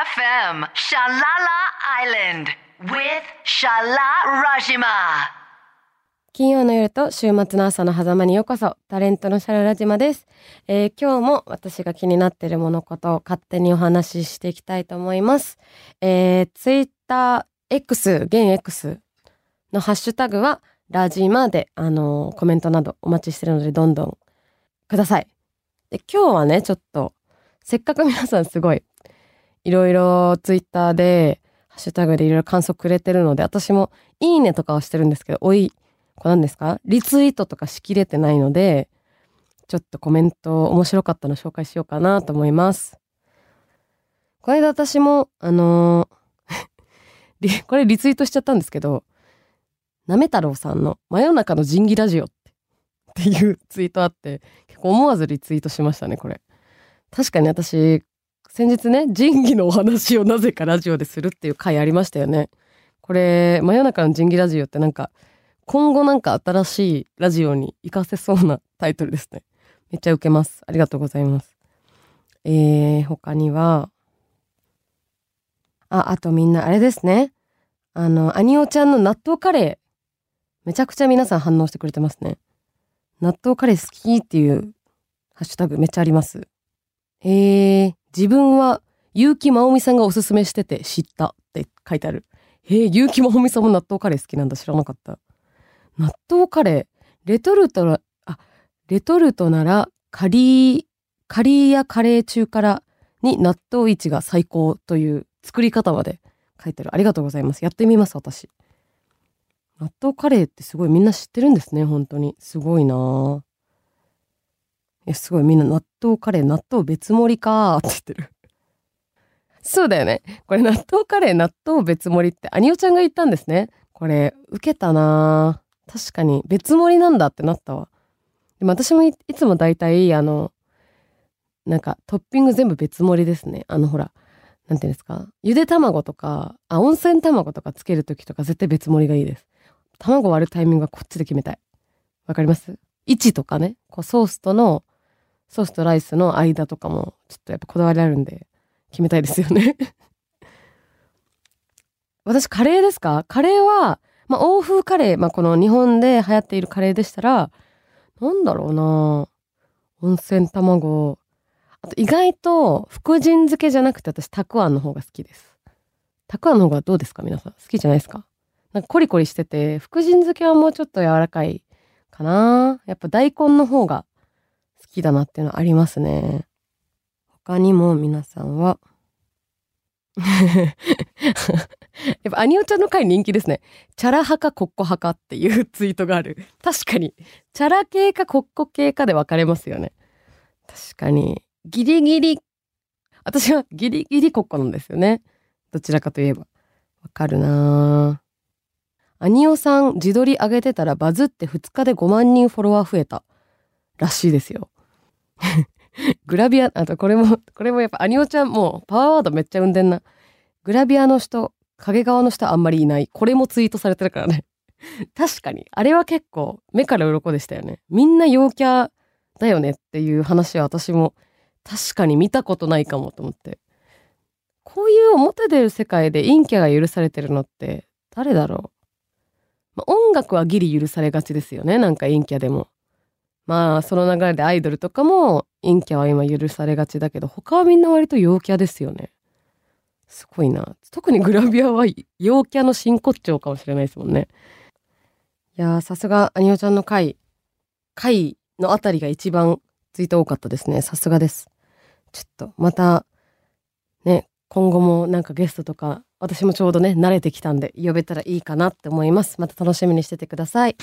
FM Shalala Island with Shala Rajima. 金曜の夜と週末の朝の狭間にようこそタレントのシャララ島です、えー今日も私が気になっているものことを勝手にお話ししていきたいと思います。えー、ツイッター X 現 X のハッシュタグはラジマであのーコメントなどお待ちしてるのでどんどんください。で今日はねちょっとせっかく皆さんすごいいろいろツイッターでハッシュタグでいろいろ感想くれてるので私もいいねとかはしてるんですけどおいこれ何ですか？リツイートとかしきれてないので、ちょっとコメント面白かったの紹介しようかなと思います。これで私も、あのー これリツイートしちゃったんですけど、なめ太郎さんの真夜中の仁義ラジオってっていうツイートあって、結構思わずリツイートしましたね、これ。確かに私、先日ね、仁義のお話をなぜかラジオでするっていう回ありましたよね。これ、真夜中の仁義ラジオってなんか、今後なんか新しいラジオに活かせそうなタイトルですね。めっちゃ受けます。ありがとうございます。えー、他には、あ、あとみんなあれですね。あの、アニオちゃんの納豆カレー。めちゃくちゃ皆さん反応してくれてますね。納豆カレー好きっていうハッシュタグめっちゃあります。えー、自分は結城まおみさんがおすすめしてて知ったって書いてある。えー、結城まおみさんも納豆カレー好きなんだ知らなかった。納豆カレー、レトルトな、あ、レトルトなら、カリー、カリーやカレー中辛に納豆市が最高という作り方まで書いてある。ありがとうございます。やってみます、私。納豆カレーってすごいみんな知ってるんですね、本当に。すごいなぁ。え、すごいみんな納豆カレー、納豆別盛りかーって言ってる。そうだよね。これ納豆カレー、納豆別盛りって、アニオちゃんが言ったんですね。これ、受けたな確かに、別盛りなんだってなったわ。でも私もいつも大体、あの、なんかトッピング全部別盛りですね。あのほら、なんていうんですか。ゆで卵とか、あ、温泉卵とかつけるときとか絶対別盛りがいいです。卵割るタイミングはこっちで決めたい。わかります？位置とかね、こうソースとの、ソースとライスの間とかも、ちょっとやっぱこだわりあるんで、決めたいですよね。私、カレーですか？カレーは、まあ、欧風カレー、まあ、この日本で流行っているカレーでしたら、なんだろうな温泉卵。あと意外と、福神漬けじゃなくて私、たくあんの方が好きです。たくあんの方がどうですか？皆さん。好きじゃないですか？なんかコリコリしてて、福神漬けはもうちょっと柔らかいかなやっぱ大根の方が好きだなっていうのはありますね。他にも皆さんは、やっぱアニオちゃんの回人気ですね。チャラ派かコッコ派かっていうツイートがある。確かに。チャラ系かコッコ系かで分かれますよね。確かに。ギリギリ、私はギリギリコッコなんですよね。どちらかといえば。わかるな。アニオさん自撮り上げてたらバズって2日で5万人フォロワー増えた。らしいですよ。グラビア、あとこれも、これもやっぱアニオちゃんもうパワーワードめっちゃ生んでんな。グラビアの人、影側の人あんまりいない。これもツイートされてるからね。確かに。あれは結構目から鱗でしたよね。みんな陽キャだよねっていう話は私も確かに見たことないかもと思って。こういう表出る世界で陰キャが許されてるのって誰だろう、まあ、音楽はギリ許されがちですよね。なんか陰キャでも。まあその流れでアイドルとかも陰キャは今許されがちだけど他はみんな割と陽キャですよね。すごいな。特にグラビアは陽キャの真骨頂かもしれないですもんね。いや、さすが、アニオちゃんの回、回のあたりが一番ツイート多かったですね。さすがです。ちょっと、また、ね、今後もなんかゲストとか、私もちょうどね、慣れてきたんで、呼べたらいいかなって思います。また楽しみにしててください。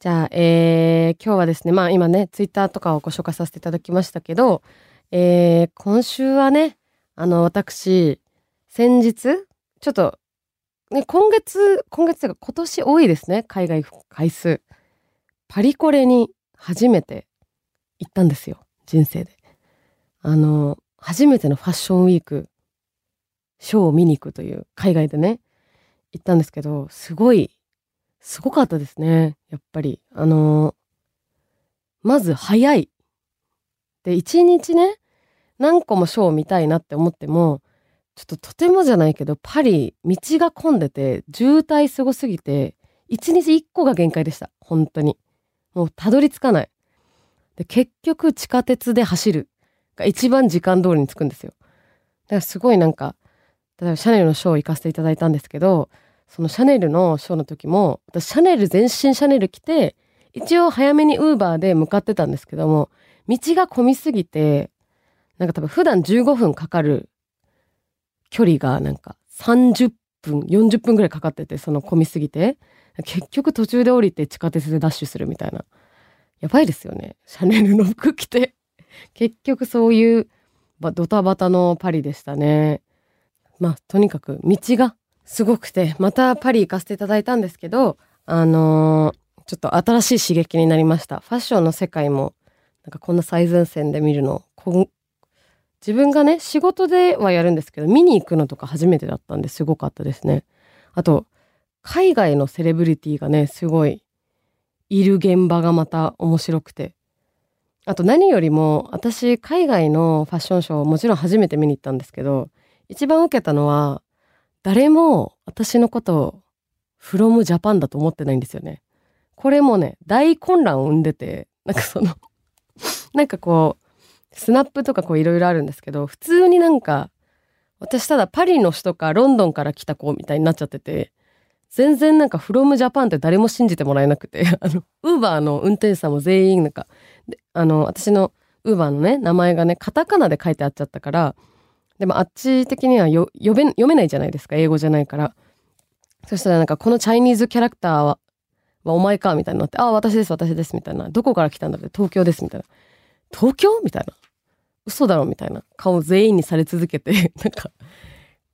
じゃあ、えー、今日はですね、まあ今ね、ツイッターとかをご紹介させていただきましたけど、えー、今週はね、あの、私、先日、ちょっと、ね、今月、今月というか今年多いですね、海外回数。パリコレに初めて行ったんですよ、人生で。あの、初めてのファッションウィーク、ショーを見に行くという、海外でね、行ったんですけど、すごい、すごかったですね。やっぱり。あのーまず早い。で、一日ね、何個もショーを見たいなって思っても、ちょっととてもじゃないけど、パリ、道が混んでて、渋滞すごすぎて、一日一個が限界でした。本当に。もうたどり着かない。で、結局地下鉄で走るが一番時間通りに着くんですよ。だからすごいなんか、例えばシャネルのショー行かせていただいたんですけど、そのシャネルのショーの時も、私シャネル全身シャネル着て、一応早めにウーバーで向かってたんですけども、道が混みすぎて、なんか多分普段15分かかる距離がなんか30分、40分ぐらいかかってて、その混みすぎて、結局途中で降りて地下鉄でダッシュするみたいな。やばいですよね。シャネルの服着て。結局そういうドタバタのパリでしたね。まあとにかく道がすごくて、またパリ行かせていただいたんですけど、あのー、ちょっと新しい刺激になりました。ファッションの世界も、なんかこんな最前線で見るの、自分がね、仕事ではやるんですけど、見に行くのとか初めてだったんですごかったですね。あと、海外のセレブリティがね、すごいいる現場がまた面白くて。あと何よりも私海外のファッションショーもちろん初めて見に行ったんですけど一番受けたのは誰も私のことを from Japan だと思ってないんですよね。これもね大混乱を生んでてなんかその なんかこうスナップとかこういろいろあるんですけど普通になんか私ただパリの人かロンドンから来た子みたいになっちゃってて全然なんか from Japan って誰も信じてもらえなくて、あの、ウーバーの運転手さんも全員なんか、あの、私のウーバーのね、名前がね、カタカナで書いてあっちゃったから、でもあっち的には読め読めないじゃないですか、英語じゃないから。そしたらなんかこのチャイニーズキャラクターは、はお前かみたいになって、ああ、私です、私です、みたいな。どこから来たんだって、東京です、みたいな。東京？みたいな。嘘だろ？みたいな顔全員にされ続けて、なんか、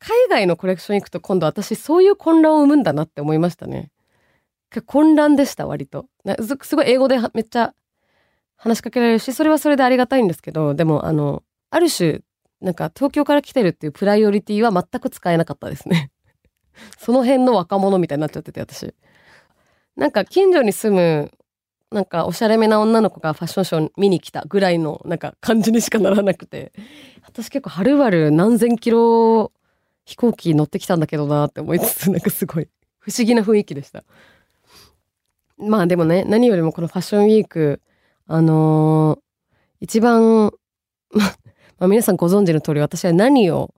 海外のコレクション行くと今度私そういう混乱を生むんだなって思いましたね。混乱でした割と。すごい英語でめっちゃ話しかけられるしそれはそれでありがたいんですけどでもあのある種なんか東京から来てるっていうプライオリティは全く使えなかったですね。その辺の若者みたいになっちゃってて私。なんか近所に住むなんかおしゃれめな女の子がファッションショー見に来たぐらいのなんか感じにしかならなくて私結構はるばる何千キロ飛行機乗ってきたんだけどなって思いつつ、なんかすごい 不思議な雰囲気でした。まあでもね、何よりもこのファッションウィーク、あのー、一番、まあ皆さんご存知の通り私は何を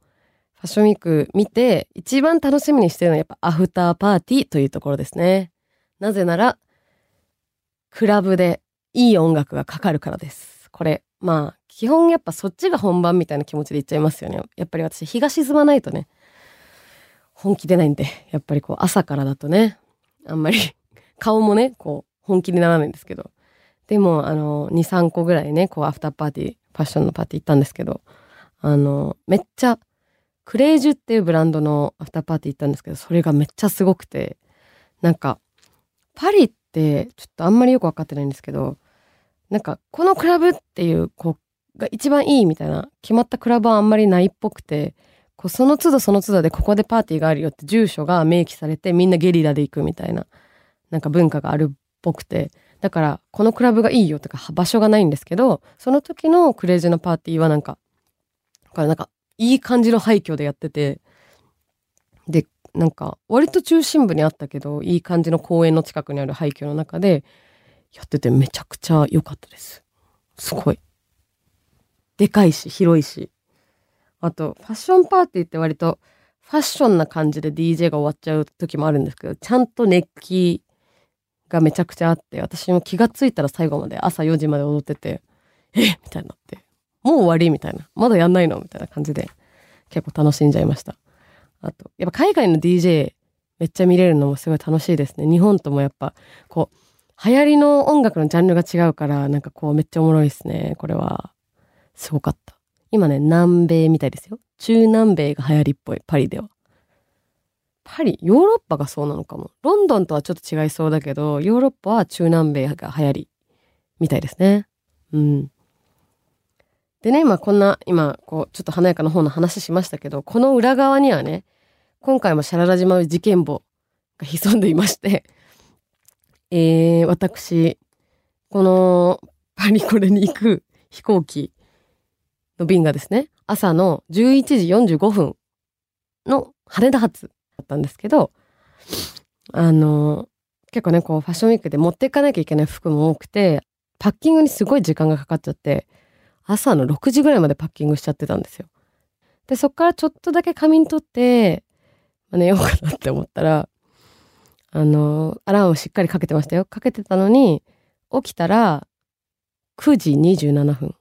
ファッションウィーク見て一番楽しみにしてるのはやっぱアフターパーティーというところですね。なぜなら、クラブでいい音楽がかかるからです。これ、まあ、基本やっぱそっちが本番みたいな気持ちで言っちゃいますよね。やっぱり私日が沈まないとね、本気出ないんで、やっぱりこう朝からだとね、あんまり 顔もね、こう本気にならないんですけど。でも、あの、2、3個ぐらいね、こうアフターパーティー、ファッションのパーティー行ったんですけど、あの、めっちゃ、クレイジュっていうブランドのアフターパーティー行ったんですけど、それがめっちゃすごくて、なんか、パリってちょっとあんまりよくわかってないんですけど、なんか、このクラブっていう、こう、が一番いいみたいな、決まったクラブはあんまりないっぽくて、こうその都度その都度でここでパーティーがあるよって住所が明記されてみんなゲリラで行くみたいななんか文化があるっぽくてだからこのクラブがいいよとか場所がないんですけどその時のクレイジーなパーティーはなんかこれなんかいい感じの廃墟でやっててでなんか割と中心部にあったけどいい感じの公園の近くにある廃墟の中でやっててめちゃくちゃ良かったです。すごい。でかいし広いし。あと、ファッションパーティーって割とファッションな感じで DJ が終わっちゃう時もあるんですけど、ちゃんと熱気がめちゃくちゃあって、私も気がついたら最後まで朝4時まで踊ってて、えみたいになって、もう終わりみたいな。まだやんないのみたいな感じで結構楽しんじゃいました。あと、やっぱ海外の DJ めっちゃ見れるのもすごい楽しいですね。日本ともやっぱこう、流行りの音楽のジャンルが違うから、なんかこうめっちゃおもろいですね。これは。すごかった。今ね、南米みたいですよ。中南米が流行りっぽい、パリでは。パリ、ヨーロッパがそうなのかも。ロンドンとはちょっと違いそうだけど、ヨーロッパは中南米が流行り、みたいですね。うん。でね、まこんな、今、こう、ちょっと華やかな方の話しましたけど、この裏側にはね、今回もシャララ島事件簿が潜んでいまして、えー、私、このパリコレに行く飛行機、の便がですね、朝の11時45分の羽田発だったんですけど、あの、結構ね、こうファッションウィークで持っていかなきゃいけない服も多くて、パッキングにすごい時間がかかっちゃって、朝の6時ぐらいまでパッキングしちゃってたんですよ。で、そっからちょっとだけ仮眠取って、まあ、寝ようかなって思ったら、あの、アラームしっかりかけてましたよ。かけてたのに、起きたら、9時27分。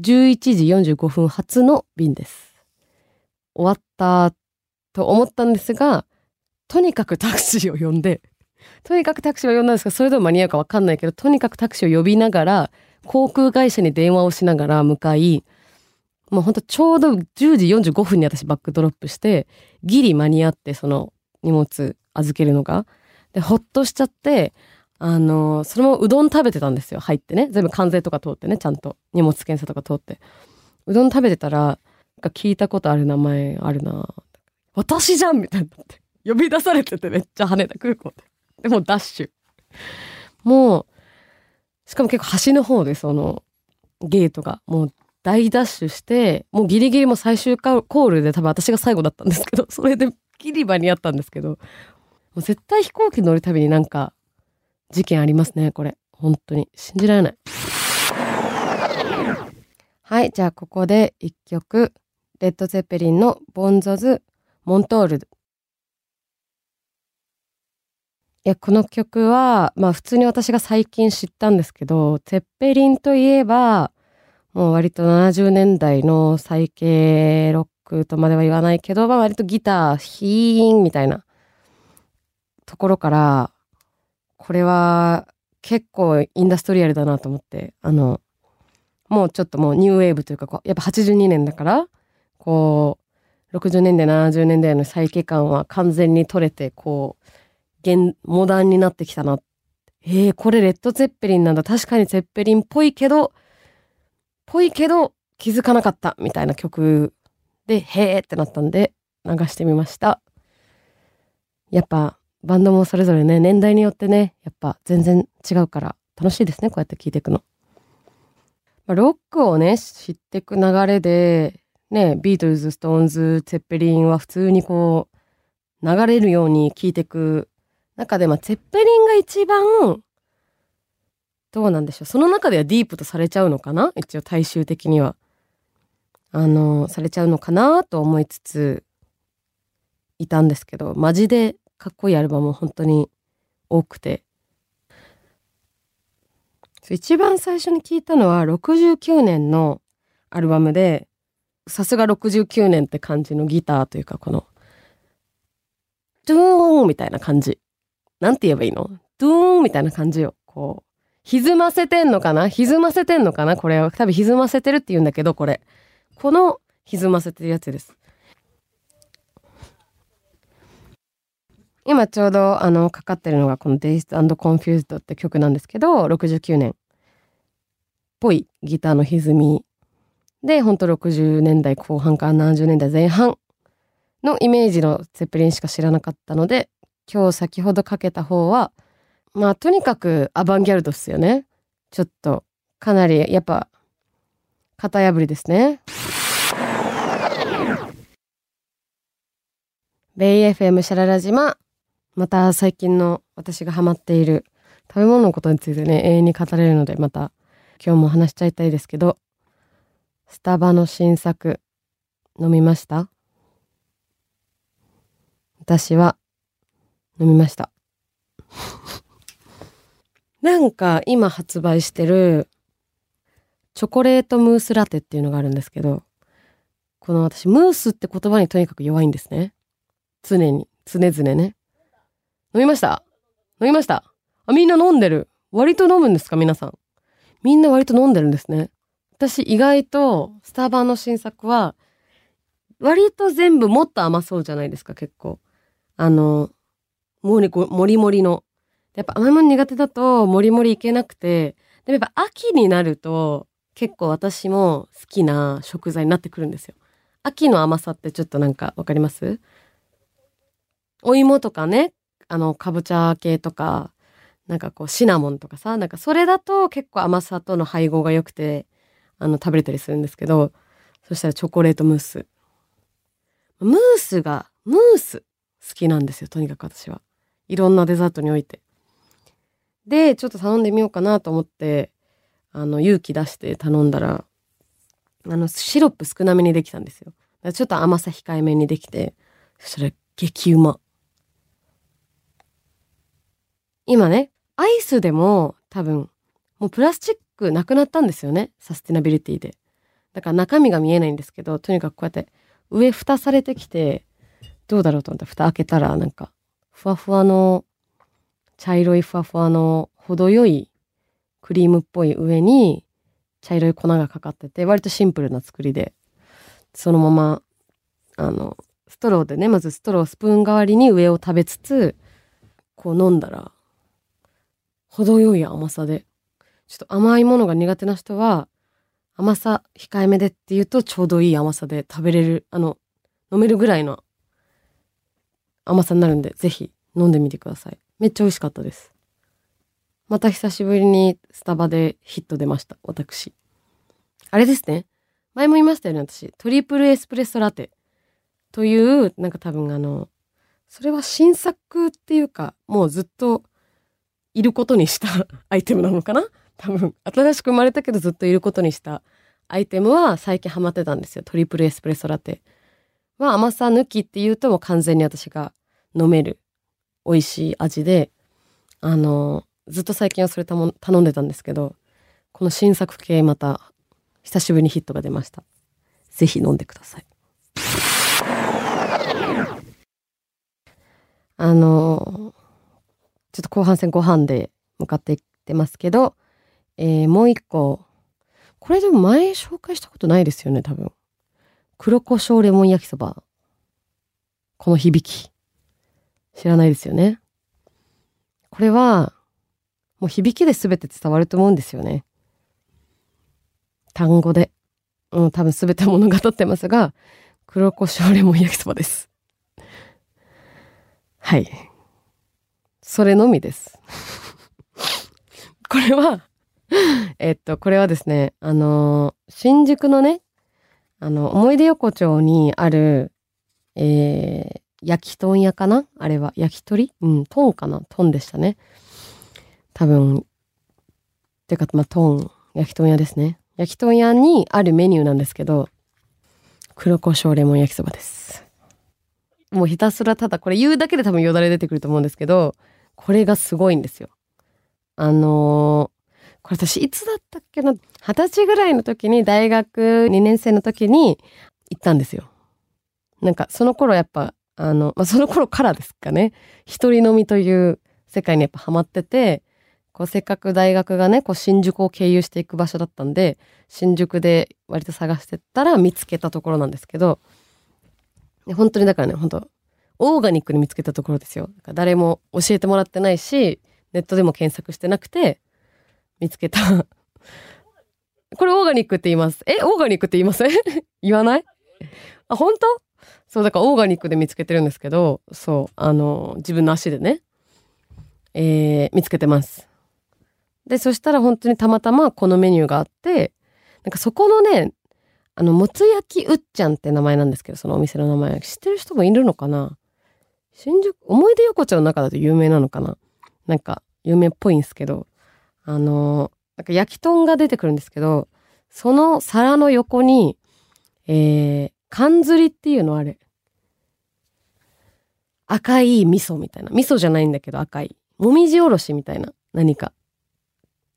11時45分発の便です。終わったと思ったんですが、とにかくタクシーを呼んで、とにかくタクシーを呼んだんですが、それでも間に合うかわかんないけど、とにかくタクシーを呼びながら、航空会社に電話をしながら向かい、もうほんとちょうど10時45分に私バックドロップして、ギリ間に合ってその荷物預けるのが。で、ほっとしちゃって、あの、そのままうどん食べてたんですよ。入ってね。全部関税とか通ってね、ちゃんと。荷物検査とか通って。うどん食べてたら、聞いたことある名前あるな私じゃんみたいになって。呼び出されててめっちゃ羽田空港で。でもダッシュ。もう、しかも結構端の方でそのゲートがもう大ダッシュして、もうギリギリも最終コールで多分私が最後だったんですけど、それでギリ場にあったんですけど、もう絶対飛行機乗るたびになんか事件ありますね、これ。本当に。信じられない。はい、じゃあここで一曲、レッド・ゼッペリンのボンゾズ・モントール。いや、この曲は、まあ普通に私が最近知ったんですけど、ゼッペリンといえば、もう割と70年代の最系ロックとまでは言わないけど、まあ割とギター、ヒーンみたいなところから、これは結構インダストリアルだなと思って、あの、もうちょっともうニューウェーブというかこう、やっぱ82年だから、こう、60年代、70年代の再起感は完全に取れて、こう、現、モダンになってきたな。えー、これレッド・ゼッペリンなんだ。確かにゼッペリンっぽいけど、ぽいけど気づかなかったみたいな曲で、へーってなったんで流してみました。やっぱバンドもそれぞれね、年代によってね、やっぱ全然違うから楽しいですね、こうやって聴いていくの。まあ、ロックをね、知ってく流れで、ね、ビートルズ、ストーンズ、ツェッペリンは普通にこう、流れるように聴いてく中で、まあ、ツェッペリンが一番どうなんでしょう。その中ではディープとされちゃうのかな？一応大衆的には。あの、されちゃうのかなと思いつつ、いたんですけど、マジでかっこいいアルバム本当に多くて。一番最初に聞いたのは69年のアルバムで、さすが69年って感じのギターというかこの、ドゥーンみたいな感じ。なんて言えばいいの？ドゥーンみたいな感じよ。こう、歪ませてんのかな？歪ませてんのかな？これは。多分歪ませてるって言うんだけど、これ。この歪ませてるやつです。今ちょうどあのかかってるのがこの Dazed and Confused って曲なんですけど、69年っぽいギターの歪みで、ほんと60年代後半から70年代前半のイメージのゼッペリンしか知らなかったので、今日先ほどかけた方はまあとにかくアバンギャルドっすよね。ちょっとかなりやっぱ型破りですね。ベイ FM シャララ島また最近の私がハマっている食べ物のことについてね永遠に語れるのでまた今日も話しちゃいたいですけどスタバの新作飲みました？私は飲みました なんか今発売してるチョコレートムースラテっていうのがあるんですけど、この私ムースって言葉にとにかく弱いんですね。常に、常々ね。飲みました？飲みました？あ、みんな飲んでる。割と飲むんですか？皆さん。みんな割と飲んでるんですね。私意外とスタバの新作は割と全部もっと甘そうじゃないですか結構。あの、もりもりもりのやっぱ甘いもの苦手だともりもりいけなくて、でもやっぱ秋になると結構私も好きな食材になってくるんですよ。秋の甘さってちょっとなんかわかります？お芋とかね、あの、かぼちゃ系とか、なんかこうシナモンとかさ、なんかそれだと結構甘さとの配合が良くて、あの食べれたりするんですけどそしたらチョコレートムース。ムースがムース好きなんですよとにかく私は。いろんなデザートにおいて。でちょっと頼んでみようかなと思ってあの勇気出して頼んだらあのシロップ少なめにできたんですよ。ちょっと甘さ控えめにできてそしたら激うま。今ねアイスでも多分もうプラスチックなくなったんですよね。サステナビリティで。だから中身が見えないんですけどとにかくこうやって上蓋されてきてどうだろうと思ったら蓋開けたらなんかふわふわの茶色いふわふわの程よいクリームっぽい上に茶色い粉がかかってて割とシンプルな作りでそのままあのストローでねまずストロースプーン代わりに上を食べつつこう飲んだら程よい甘さでちょっと甘いものが苦手な人は甘さ控えめでっていうとちょうどいい甘さで食べれるあの飲めるぐらいの甘さになるんでぜひ飲んでみてください。めっちゃ美味しかったです。また久しぶりにスタバでヒット出ました私。あれですね。前も言いましたよね私。トリプルエスプレッソラテ。というなんか多分あのそれは新作っていうかもうずっといることにしたアイテムなのかな多分新しく生まれたけどずっといることにした。アイテムは最近ハマってたんですよ。トリプルエスプレッソラテ。は甘さ抜きっていうともう完全に私が飲める美味しい味であのずっと最近はそれ頼んでたんですけどこの新作系また久しぶりにヒットが出ました。ぜひ飲んでください。あのちょっと後半戦ご飯で向かっていってますけどえー、もう一個。これでも前紹介したことないですよね、多分。黒胡椒レモン焼きそば。この響き。知らないですよね。これは、もう響きで全て伝わると思うんですよね。単語で。うん、多分全て物語ってますが、黒胡椒レモン焼きそばです。はい。それのみです。これは、えっと、これはですね、あの新宿のね、あの、思い出横丁にある、えー、焼き豚屋かな？あれは。焼き鳥？うん、トンかな？トンでしたね。多分、てか、まあ、トン、焼き豚屋ですね。焼き豚屋にあるメニューなんですけど、黒胡椒レモン焼きそばです。もうひたすらただこれ言うだけで多分よだれ出てくると思うんですけど、これがすごいんですよ。あのこれ私いつだったっけな？二十歳ぐらいの時に大学2年生の時に行ったんですよ。なんかその頃やっぱあの、まあ、その頃からですかね。一人飲みという世界にやっぱハマっててこうせっかく大学がねこう新宿を経由していく場所だったんで新宿で割と探してったら見つけたところなんですけど本当にだからね本当オーガニックに見つけたところですよ。誰も教えてもらってないしネットでも検索してなくて見つけた。これオーガニックって言います。え、オーガニックって言いません？言わない？あ、本当？そう、だからオーガニックで見つけてるんですけど、そう、あの、自分の足でね、えー、見つけてます。で、そしたら本当にたまたまこのメニューがあって、なんかそこのね、あの、もつ焼きうっちゃんって名前なんですけど、そのお店の名前。知ってる人もいるのかな？新宿、思い出横丁の中だと有名なのかな？なんか、有名っぽいんですけど、あの、なんか焼き豚が出てくるんですけど、その皿の横に、えー、缶ずりっていうのあれ。赤い味噌みたいな。味噌じゃないんだけど赤い。もみじおろしみたいな。何か。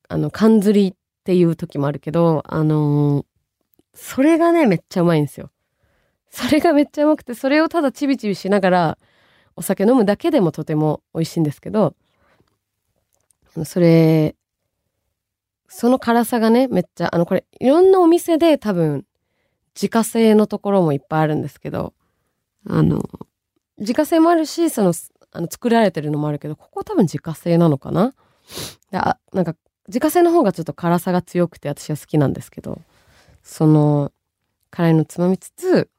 あの、缶ずりっていう時もあるけど、あのー、それがね、めっちゃうまいんですよ。それがめっちゃうまくて、それをただちびちびしながら、お酒飲むだけでもとても美味しいんですけど、それその辛さがね、めっちゃ、あの、これ、いろんなお店で多分、自家製のところもいっぱいあるんですけど、あの、自家製もあるし、その、あの作られてるのもあるけど、ここ多分自家製なのかな？あなんか、自家製の方がちょっと辛さが強くて私は好きなんですけど、その、辛いのつまみつつ、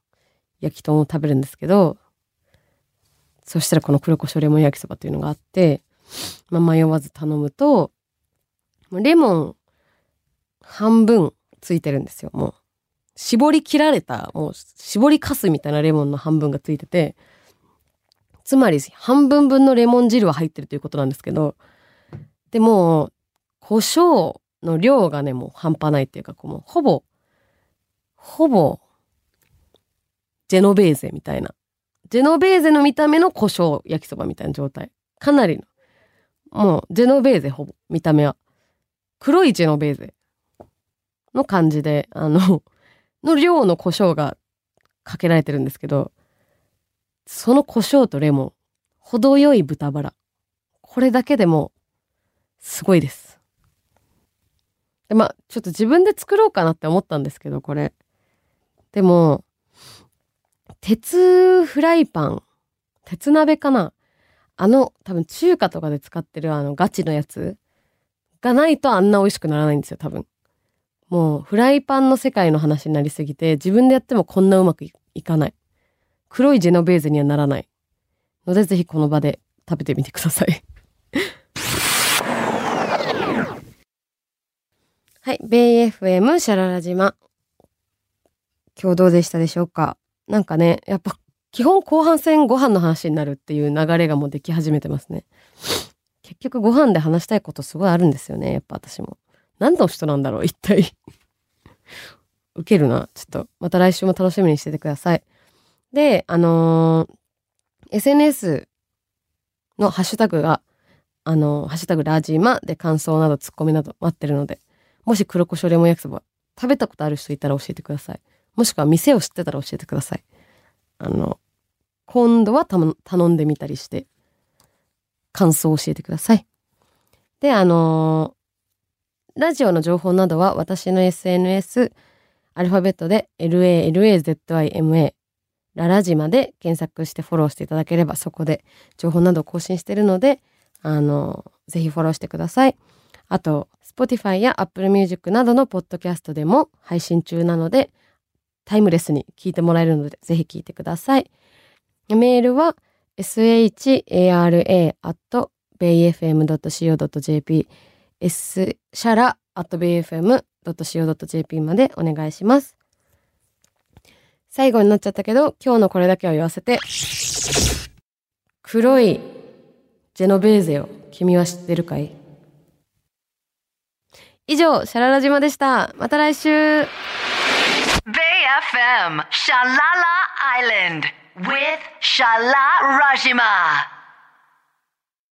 焼き豚を食べるんですけど、そしたらこの黒胡椒レモン焼きそばというのがあって、まあ、迷わず頼むと、レモン半分ついてるんですよ、もう。絞り切られた、もう絞りかすみたいなレモンの半分がついてて、つまり半分分のレモン汁は入ってるということなんですけど、でも、胡椒の量がね、もう半端ないっていうか、こうもうほぼ、ほぼ、ジェノベーゼみたいな。ジェノベーゼの見た目の胡椒焼きそばみたいな状態。かなりの。もう、ジェノベーゼほぼ、見た目は。黒いジェノベーゼの感じで、あの、の量の胡椒がかけられてるんですけど、その胡椒とレモン、程よい豚バラ。これだけでも、すごいです。で、まあ、ちょっと自分で作ろうかなって思ったんですけど、これ。でも、鉄フライパン、鉄鍋かなあの、多分中華とかで使ってるあのガチのやつがないとあんな美味しくならないんですよ、多分。もうフライパンの世界の話になりすぎて自分でやってもこんなうまくいかない。黒いジェノベーゼにはならない。のでぜひこの場で食べてみてください。はい。ベイ FM シャララ島。今日どうでしたでしょうか？なんかね、やっぱ基本後半戦ご飯の話になるっていう流れがもうでき始めてますね。結局ご飯で話したいことすごいあるんですよね。やっぱ私も。何の人なんだろう一体。ウケるな。ちょっと、また来週も楽しみにしててください。で、あのー SNS のハッシュタグが、あのーハッシュタグラジーマで感想などツッコミなど待ってるので、もし黒胡椒レモン焼きそば食べたことある人いたら教えてください。もしくは店を知ってたら教えてください。あの、今度はた頼んでみたりして、感想を教えてください。で、あのーラジオの情報などは私の SNS、アルファベットで LALAZIMA、ララジマで検索してフォローしていただければそこで情報などを更新しているので、あの、ぜひフォローしてください。あと、Spotify や Apple Music などのポッドキャストでも配信中なので、タイムレスに聞いてもらえるので、ぜひ聞いてください。メールは shara.bayfm.co.jp s シャラ .bayfm.co.jp までお願いします。最後になっちゃったけど、今日のこれだけは言わせて。黒いジェノベーゼを君は知ってるかい？以上、シャララ島でした。また来週 Bay FM, Shalala Island with Shala Rajima.